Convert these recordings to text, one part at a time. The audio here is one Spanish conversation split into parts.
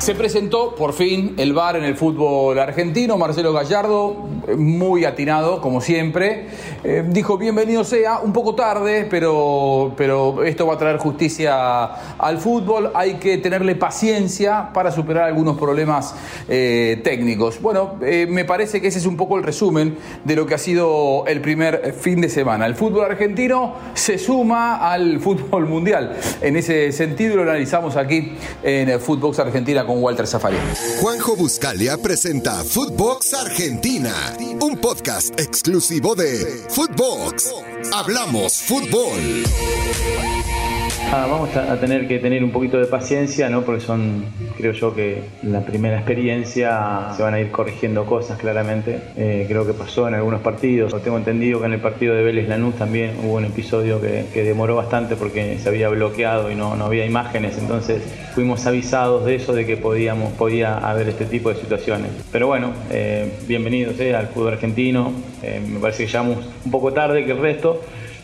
Se presentó por fin el VAR en el fútbol argentino. Marcelo Gallardo, muy atinado, como siempre, eh, dijo: Bienvenido sea, un poco tarde, pero, pero esto va a traer justicia al fútbol. Hay que tenerle paciencia para superar algunos problemas eh, técnicos. Bueno, eh, me parece que ese es un poco el resumen de lo que ha sido el primer fin de semana. El fútbol argentino se suma al fútbol mundial. En ese sentido, lo analizamos aquí en Footbox Argentina con Walter Zafari. Juanjo Buscalia presenta Footbox Argentina, un podcast exclusivo de Footbox. Hablamos fútbol. Ah, vamos a tener que tener un poquito de paciencia, ¿no? Porque son, creo yo que la primera experiencia se van a ir corrigiendo cosas claramente. Eh, creo que pasó en algunos partidos. Tengo entendido que en el partido de Vélez Lanús también hubo un episodio que, demoró bastante porque se había bloqueado y no, había imágenes. Entonces fuimos avisados de eso, de que podíamos, podía haber este tipo de situaciones. Pero bueno, eh, bienvenidos eh, al fútbol argentino. me parece que llegamos un poco tarde que el resto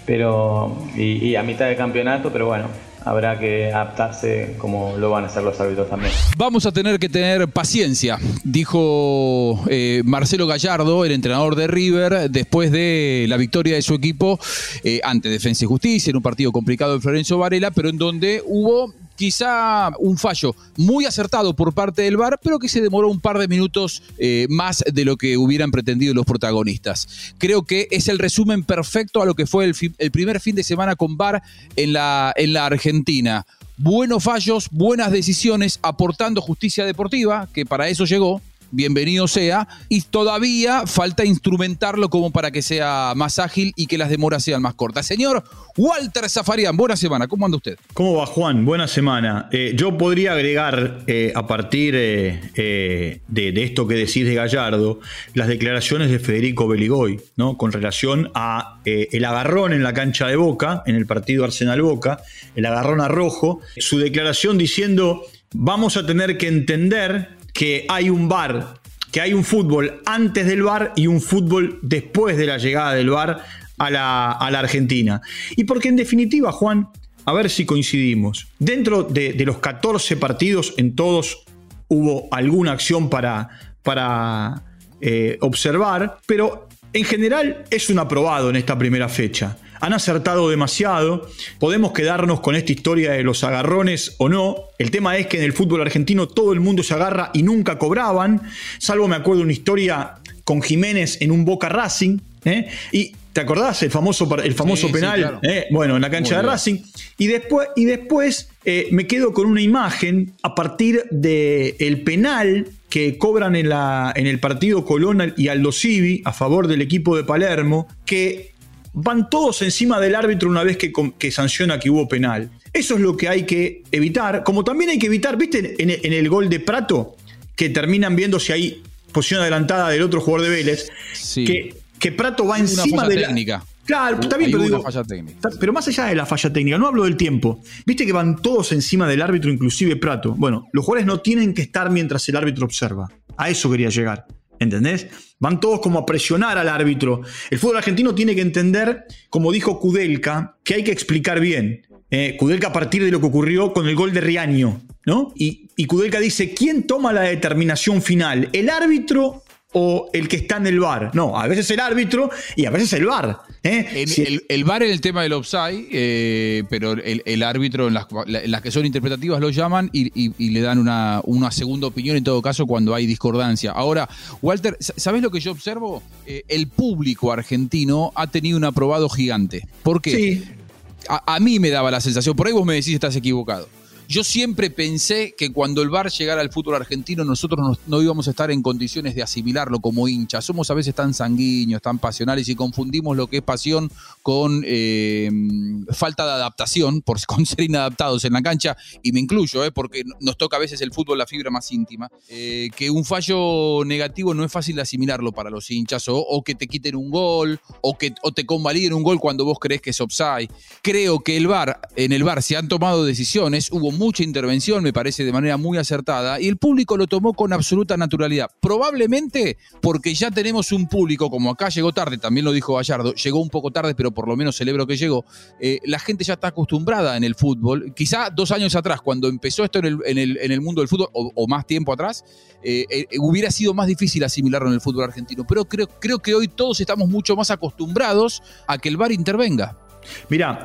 pero y, a mitad de campeonato, pero bueno, habrá que adaptarse como lo van a hacer los árbitros también. Vamos a tener que tener paciencia, dijo eh, Marcelo Gallardo, el entrenador de River, después de la victoria de su equipo eh, ante Defensa y Justicia, en un partido complicado de Florencio Varela, pero en donde hubo quizá un fallo muy acertado por parte del VAR, pero que se demoró un par de minutos eh, más de lo que hubieran pretendido los protagonistas. Creo que es el resumen perfecto a lo que fue el, primer fin de semana con VAR en la, en la Argentina. Buenos fallos, buenas decisiones, aportando justicia deportiva, que para eso llegó, bienvenido sea, y todavía falta instrumentarlo como para que sea más ágil y que las demoras sean más cortas. Señor Walter Zafarian, buena semana, ¿cómo anda usted? ¿Cómo va Juan? Buena semana. Eh, yo podría agregar eh, a partir eh, de, esto que decís de Gallardo, las declaraciones de Federico Beligoy, ¿no? Con relación a el agarrón en la cancha de Boca, en el partido Arsenal-Boca, el agarrón a rojo, su declaración diciendo, vamos a tener que entender que hay un bar, que hay un fútbol antes del bar y un fútbol después de la llegada del bar a la, Argentina. Y porque en definitiva, Juan, a ver si coincidimos, dentro de, los 14 partidos, en todos hubo alguna acción para, para eh, observar, pero en general es un aprobado en esta primera fecha han acertado demasiado. Podemos quedarnos con esta historia de los agarrones o no. El tema es que en el fútbol argentino todo el mundo se agarra y nunca cobraban. Salvo me acuerdo una historia con Jiménez en un Boca Racing. ¿eh? Y ¿Te acordás? El famoso, el famoso penal. ¿eh? Bueno, en la cancha de Racing. Y después, y después eh, me quedo con una imagen a partir del penal que cobran en, la, en el partido Colón y Aldo Civi a favor del equipo de Palermo, que van todos encima del árbitro una vez que, que, sanciona que hubo penal. Eso es lo que hay que evitar. Como también hay que evitar, ¿viste en, el gol de Prato? Que terminan viendo si hay posición adelantada del otro jugador de Vélez. Que, que Prato va encima de la. técnica. Claro, está bien, pero digo, Pero más allá de la falla técnica, no hablo del tiempo. Viste que van todos encima del árbitro, inclusive Prato. Bueno, los jugadores no tienen que estar mientras el árbitro observa. A eso quería llegar. ¿Entendés? Van todos como a presionar al árbitro. El fútbol argentino tiene que entender, como dijo Kudelka, que hay que explicar bien. Eh, Kudelka a partir de lo que ocurrió con el gol de Riaño, ¿no? Y, y Kudelka dice, ¿quién toma la determinación final? ¿El árbitro o el que está en el bar. No, a veces el árbitro y a veces el bar. ¿eh? El, bar en el tema del offside, eh, pero el, árbitro en las, que son interpretativas lo llaman y, le dan una, segunda opinión en todo caso cuando hay discordancia. Ahora, Walter, ¿sabes lo que yo observo? Eh, el público argentino ha tenido un aprobado gigante. ¿Por qué? Sí. A, a mí me daba la sensación, por ahí vos me decís estás equivocado yo siempre pensé que cuando el VAR llegara al fútbol argentino nosotros no, íbamos a estar en condiciones de asimilarlo como hinchas. Somos a veces tan sanguíneos, tan pasionales y confundimos lo que es pasión con eh, falta de adaptación, por, con ser inadaptados en la cancha, y me incluyo, eh, porque nos toca a veces el fútbol la fibra más íntima, eh, que un fallo negativo no es fácil de asimilarlo para los hinchas, o, que te quiten un gol, o que o te convaliden un gol cuando vos crees que es offside. Creo que el VAR, en el VAR se han tomado decisiones, hubo mucha intervención, me parece de manera muy acertada, y el público lo tomó con absoluta naturalidad. Probablemente porque ya tenemos un público, como acá llegó tarde, también lo dijo Gallardo, llegó un poco tarde, pero por lo menos celebro que llegó. Eh, la gente ya está acostumbrada en el fútbol. Quizá dos años atrás, cuando empezó esto en el, mundo del fútbol, o, más tiempo atrás, eh, eh, hubiera sido más difícil asimilarlo en el fútbol argentino. Pero creo, creo que hoy todos estamos mucho más acostumbrados a que el VAR intervenga. Mira,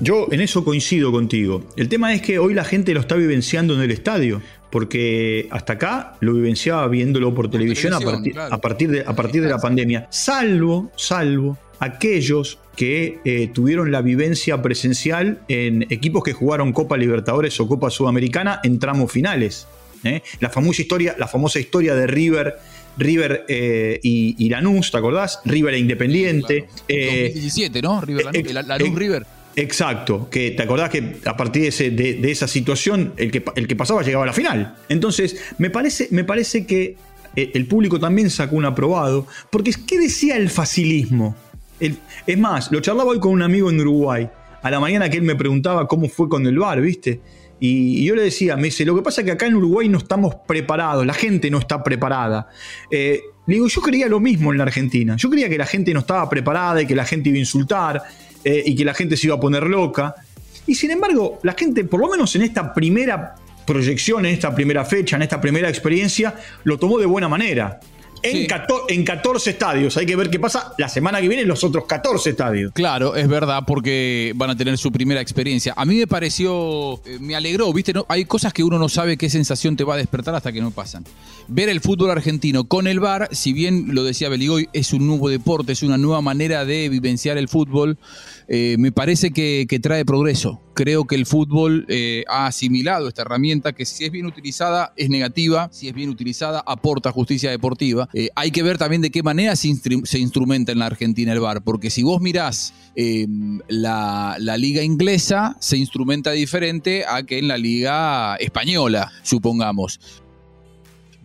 yo en eso coincido contigo. El tema es que hoy la gente lo está vivenciando en el estadio, porque hasta acá lo vivenciaba viéndolo por, televisión, a, partir, de, a partir de la pandemia. Salvo, salvo aquellos que eh, tuvieron la vivencia presencial en equipos que jugaron Copa Libertadores o Copa Sudamericana en tramos finales. ¿eh? La, famosa historia, la famosa historia de River River eh, y, Lanús, ¿te acordás? River e Independiente. 2017, ¿no? River Lanús, River. Exacto, que te acordás que a partir de, esa situación el que, el que, pasaba llegaba a la final. Entonces, me parece, me parece que el público también sacó un aprobado, porque ¿qué decía el facilismo? es más, lo charlaba hoy con un amigo en Uruguay, a la mañana que él me preguntaba cómo fue con el bar, ¿viste? Y, yo le decía, me dice, lo que pasa es que acá en Uruguay no estamos preparados, la gente no está preparada. Eh, le digo, yo creía lo mismo en la Argentina. Yo creía que la gente no estaba preparada y que la gente iba a insultar eh, y que la gente se iba a poner loca. Y sin embargo, la gente, por lo menos en esta primera proyección, en esta primera fecha, en esta primera experiencia, lo tomó de buena manera. En, 14, estadios. Hay que ver qué pasa la semana que viene en los otros 14 estadios. Claro, es verdad, porque van a tener su primera experiencia. A mí me pareció, eh, me alegró, ¿viste? No, hay cosas que uno no sabe qué sensación te va a despertar hasta que no pasan. Ver el fútbol argentino con el VAR, si bien lo decía Beligoy, es un nuevo deporte, es una nueva manera de vivenciar el fútbol. Eh, me parece que, trae progreso. Creo que el fútbol eh, ha asimilado esta herramienta que si es bien utilizada es negativa, si es bien utilizada aporta justicia deportiva. Eh, hay que ver también de qué manera se, instrumenta en la Argentina el VAR, porque si vos mirás em, la, la liga inglesa, se instrumenta diferente a que en la liga española, supongamos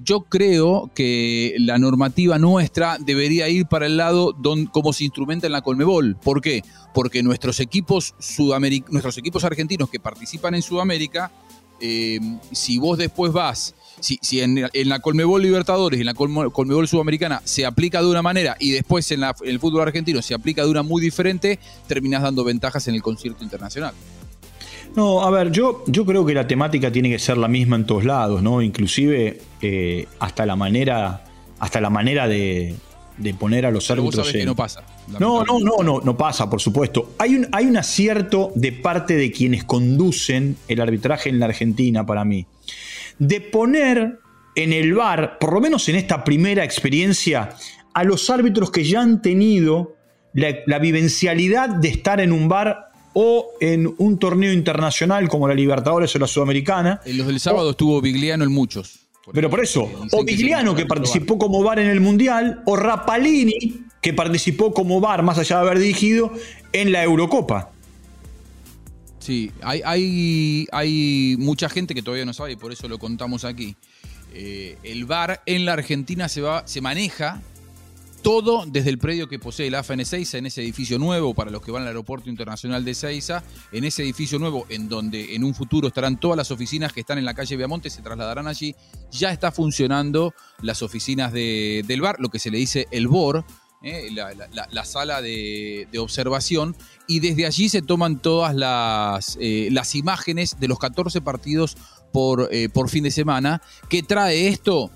yo creo que la normativa nuestra debería ir para el lado donde, como se instrumenta en la Colmebol. ¿Por qué? Porque nuestros equipos, nuestros equipos argentinos que participan en Sudamérica, eh, si vos después vas, si, en, la Colmebol Libertadores y en la Colmebol Sudamericana se aplica de una manera y después en, en el fútbol argentino se aplica de una muy diferente, terminás dando ventajas en el concierto internacional. No, a ver, yo, yo creo que la temática tiene que ser la misma en todos lados, ¿no? Inclusive eh, hasta la manera, hasta la manera de, poner a los árbitros. que no pasa. No, no, no, no, no pasa, por supuesto. Hay un, hay un acierto de parte de quienes conducen el arbitraje en la Argentina para mí. De poner en el bar, por lo menos en esta primera experiencia, a los árbitros que ya han tenido la, la vivencialidad de estar en un bar o en un torneo internacional como la Libertadores o la Sudamericana. En los del sábado estuvo Vigliano en muchos. pero por eso, o Vigliano que, participó como VAR en el Mundial, o Rapalini que participó como VAR, más allá de haber dirigido, en la Eurocopa. Sí, hay, hay, mucha gente que todavía no sabe y por eso lo contamos aquí. Eh, el VAR en la Argentina se, va, se maneja todo desde el predio que posee la AFN Seiza, en ese edificio nuevo, para los que van al aeropuerto internacional de Seiza, en ese edificio nuevo, en donde en un futuro estarán todas las oficinas que están en la calle Viamonte, se trasladarán allí, ya está funcionando las oficinas del bar, lo que se le dice el BOR, eh, la, sala de, observación, y desde allí se toman todas las, eh, las imágenes de los 14 partidos por, eh, por fin de semana. ¿Qué trae esto?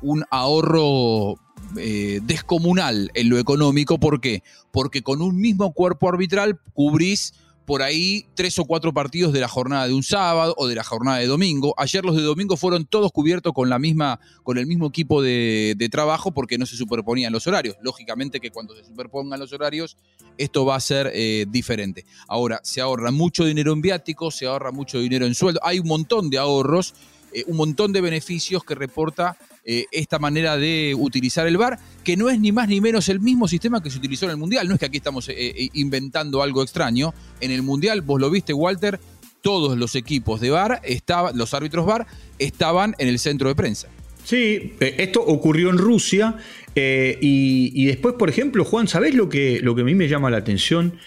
un ahorro descomunal en lo económico. ¿Por qué? Porque con un mismo cuerpo arbitral cubrís por ahí tres o cuatro partidos de la jornada de un sábado o de la jornada de domingo. Ayer los de domingo fueron todos cubiertos con la misma, con el mismo equipo de, trabajo porque no se superponían los horarios. Lógicamente que cuando se superpongan los horarios, esto va a ser eh, diferente. Ahora, se ahorra mucho dinero en viáticos, se ahorra mucho dinero en sueldo. Hay un montón de ahorros, eh, un montón de beneficios que reporta eh, esta manera de utilizar el VAR, que no es ni más ni menos el mismo sistema que se utilizó en el Mundial. No es que aquí estamos eh, eh, inventando algo extraño. En el Mundial, vos lo viste, Walter, todos los equipos de VAR, estaban, los árbitros VAR, estaban en el centro de prensa. Sí, esto ocurrió en Rusia y, después, por ejemplo, Juan, ¿sabés lo que, lo que a mí me llama la atención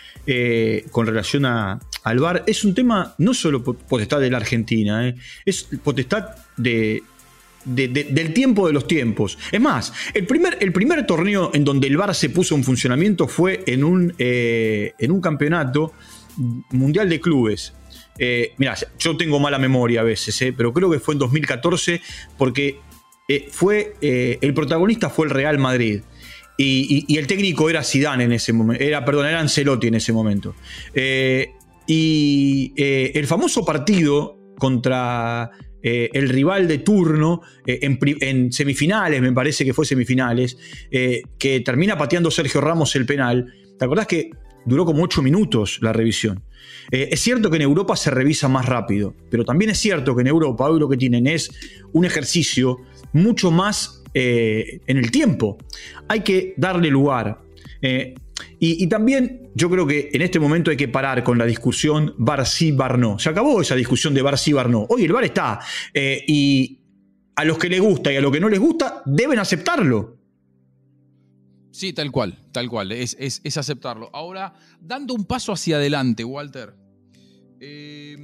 con relación a, al VAR es un tema no solo potestad de la Argentina, es potestad de, del tiempo de los tiempos. Es más, el primer, el primer torneo en donde el VAR se puso en funcionamiento fue en un, eh, en un campeonato mundial de clubes. Eh, mira, yo tengo mala memoria a veces, eh, pero creo que fue en 2014 porque fue, el protagonista fue el Real Madrid. Y, el técnico era Zidane en ese momento, era, perdón, era Ancelotti en ese momento. y el famoso partido contra eh, el rival de turno eh, en, semifinales, me parece que fue semifinales, eh, que termina pateando Sergio Ramos el penal. ¿Te acordás que duró como ocho minutos la revisión? es cierto que en Europa se revisa más rápido, pero también es cierto que en Europa hoy lo que tienen es un ejercicio mucho más en el tiempo. Hay que darle lugar. Y, también yo creo que en este momento hay que parar con la discusión bar sí, bar no. Se acabó esa discusión de bar sí, bar no. Hoy el bar está. Eh, y a los que les gusta y a los que no les gusta, deben aceptarlo. Sí, tal cual, tal cual, es, es aceptarlo. Ahora, dando un paso hacia adelante, Walter, eh,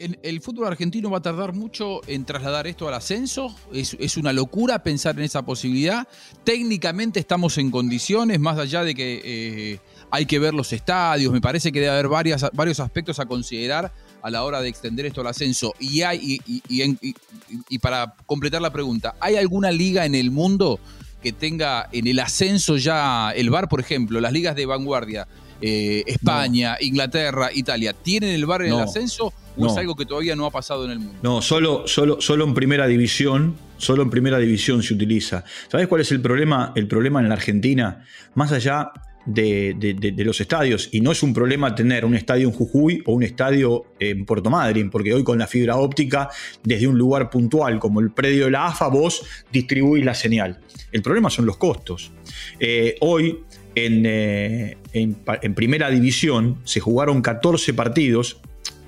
el fútbol argentino va a tardar mucho en trasladar esto al ascenso. Es, una locura pensar en esa posibilidad. Técnicamente estamos en condiciones, más allá de que eh, hay que ver los estadios. Me parece que debe haber varias, varios aspectos a considerar a la hora de extender esto al ascenso. Y, hay, y, para completar la pregunta, ¿hay alguna liga en el mundo que tenga en el ascenso ya el VAR, por ejemplo, las ligas de vanguardia? Eh, España, Inglaterra, Italia, ¿tienen el VAR en el ascenso o es algo que todavía no ha pasado en el mundo? No, solo, solo, solo en primera división, solo en primera división se utiliza. ¿Sabes cuál es el problema? El problema en la Argentina, más allá de, los estadios, y no es un problema tener un estadio en Jujuy o un estadio en Puerto Madryn, porque hoy con la fibra óptica, desde un lugar puntual como el predio de la AFA, vos distribuís la señal. El problema son los costos. Eh, hoy eh, en, primera división se jugaron 14 partidos,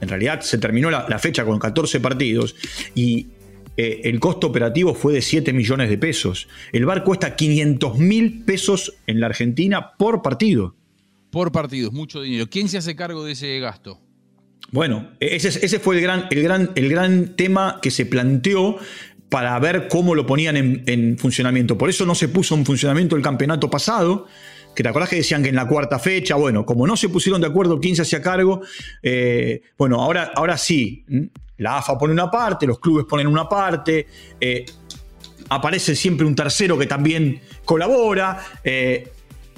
en realidad se terminó la, fecha con 14 partidos y eh, el costo operativo fue de 7 millones de pesos. El bar cuesta 500 mil pesos en la Argentina por partido. Por partido, es mucho dinero. ¿Quién se hace cargo de ese gasto? Bueno, ese, ese fue el gran, el, gran, el gran tema que se planteó para ver cómo lo ponían en, en funcionamiento. Por eso no se puso en funcionamiento el campeonato pasado, que te acordás que decían que en la cuarta fecha, bueno, como no se pusieron de acuerdo quién se hacía cargo, eh, bueno, ahora, ahora sí, la AFA pone una parte, los clubes ponen una parte, eh, aparece siempre un tercero que también colabora. Eh,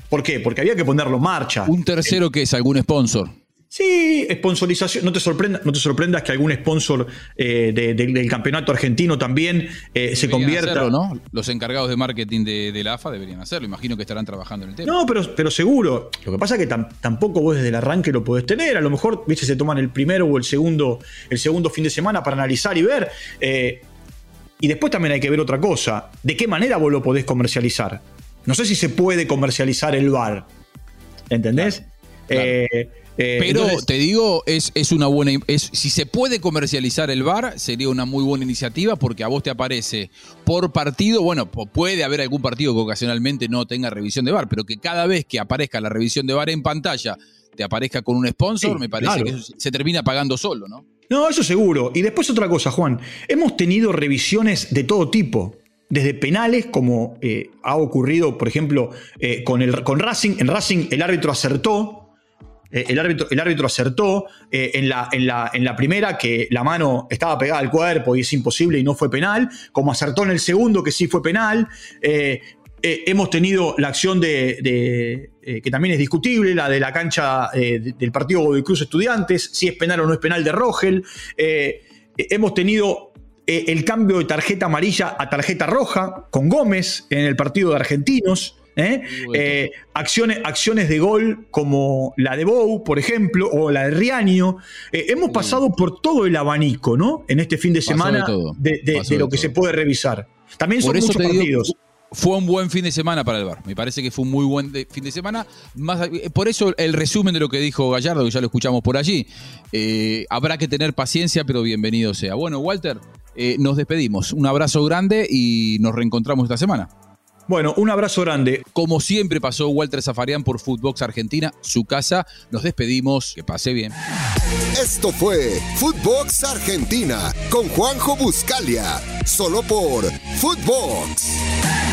¿Por qué? Porque había que ponerlo en marcha. ¿Un tercero que es algún sponsor? Sí, sponsorización. No te, sorprenda, no te sorprendas que algún sponsor eh, del campeonato argentino también eh, se convierta. ¿no? Los encargados de marketing de, la AFA deberían hacerlo. Imagino que estarán trabajando en el tema. No, pero, pero seguro. Lo que pasa es que tampoco vos desde el arranque lo podés tener. A lo mejor, viste, se toman el primero o el segundo, el segundo fin de semana para analizar y ver. Eh, y después también hay que ver otra cosa. ¿De qué manera vos lo podés comercializar? No sé si se puede comercializar el bar. ¿Entendés? Eh, Pero te digo, es, es una buena. Es, si se puede comercializar el bar, sería una muy buena iniciativa porque a vos te aparece por partido. Bueno, puede haber algún partido que ocasionalmente no tenga revisión de bar, pero que cada vez que aparezca la revisión de bar en pantalla te aparezca con un sponsor, me parece que se termina pagando solo, ¿no? No, eso seguro. Y después otra cosa, Juan. Hemos tenido revisiones de todo tipo desde penales, como eh, ha ocurrido, por ejemplo, eh, con, el, con Racing. En Racing el árbitro acertó, eh, el, árbitro, el árbitro acertó eh, en, la, en, la, en, la, primera que la mano estaba pegada al cuerpo y es imposible y no fue penal, como acertó en el segundo que sí fue penal. Eh, hemos tenido la acción de, que también es discutible, la de la cancha del partido de Cruz Estudiantes, si es penal o no es penal de Rogel. hemos tenido el cambio de tarjeta amarilla a tarjeta roja con Gómez en el partido de Argentinos. ¿Eh? Eh, acciones, acciones de gol como la de Bou, por ejemplo, o la de Riaño. Eh, hemos pasado por todo el abanico, ¿no? En este fin de semana de, lo que se puede revisar. También son muchos partidos. fue un buen fin de semana para el Bar. Me parece que fue un muy buen fin de semana. Más, por eso el resumen de lo que dijo Gallardo, que ya lo escuchamos por allí. habrá que tener paciencia, pero bienvenido sea. Bueno, Walter, nos despedimos. Un abrazo grande y nos reencontramos esta semana. Bueno, un abrazo grande. Como siempre pasó Walter Zafarian por Footbox Argentina, su casa. Nos despedimos. Que pase bien. Esto fue Footbox Argentina con Juanjo Buscalia, solo por Footbox.